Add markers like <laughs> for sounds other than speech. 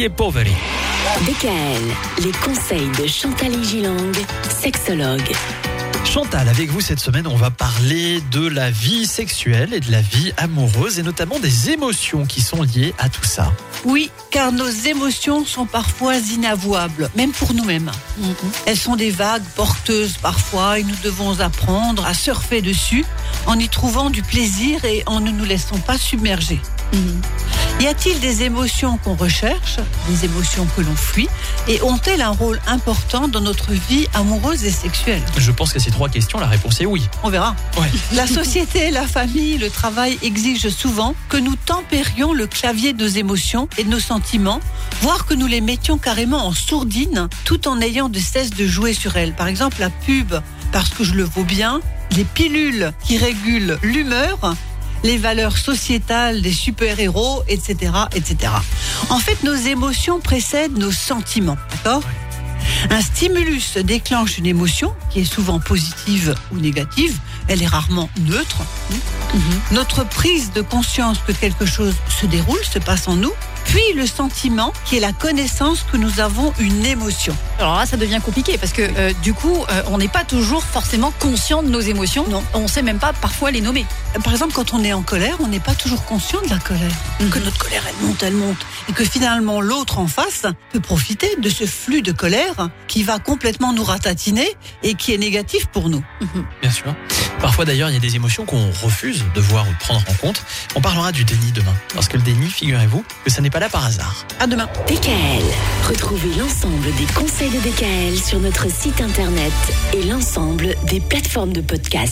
et Poveri. DKL, les conseils de Chantal Gilang, sexologue. Chantal, avec vous cette semaine, on va parler de la vie sexuelle et de la vie amoureuse et notamment des émotions qui sont liées à tout ça. Oui, car nos émotions sont parfois inavouables, même pour nous-mêmes. Elles sont des vagues porteuses parfois et nous devons apprendre à surfer dessus en y trouvant du plaisir et en ne nous laissant pas submerger. Y a-t-il des émotions qu'on recherche, des émotions que l'on fuit, et ont-elles un rôle important dans notre vie amoureuse et sexuelle? Je pense que ces trois questions, la réponse est oui. On verra. Ouais. <laughs> La société, la famille, le travail exigent souvent que nous tempérions le clavier de nos émotions et de nos sentiments, voire que nous les mettions carrément en sourdine, tout en ayant de cesse de jouer sur elles. Par exemple, la pub, parce que je le vaux bien, les pilules qui régulent l'humeur, les valeurs sociétales des super-héros, etc., etc. En fait, nos émotions précèdent nos sentiments, d'accord? Un stimulus déclenche une émotion qui est souvent positive ou négative. Elle est rarement neutre. Notre prise de conscience que quelque chose se déroule, se passe en nous, puis le sentiment qui est la connaissance que nous avons une émotion. Alors là, ça devient compliqué parce que euh, du coup, euh, on n'est pas toujours forcément conscient de nos émotions. Non. On sait même pas parfois les nommer. Par exemple, quand on est en colère, on n'est pas toujours conscient de la colère. Que notre colère, elle monte, elle monte. Et que finalement, l'autre en face peut profiter de ce flux de colère qui va complètement nous ratatiner et qui est négatif pour nous. Bien sûr. Parfois d'ailleurs, il y a des émotions qu'on refuse de voir ou de prendre en compte. On parlera du déni demain. Parce que le déni, figurez-vous, que ça n'est pas là par hasard. À demain. DKL, retrouvez l'ensemble des conseils de DKL sur notre site internet et l'ensemble des plateformes de podcast.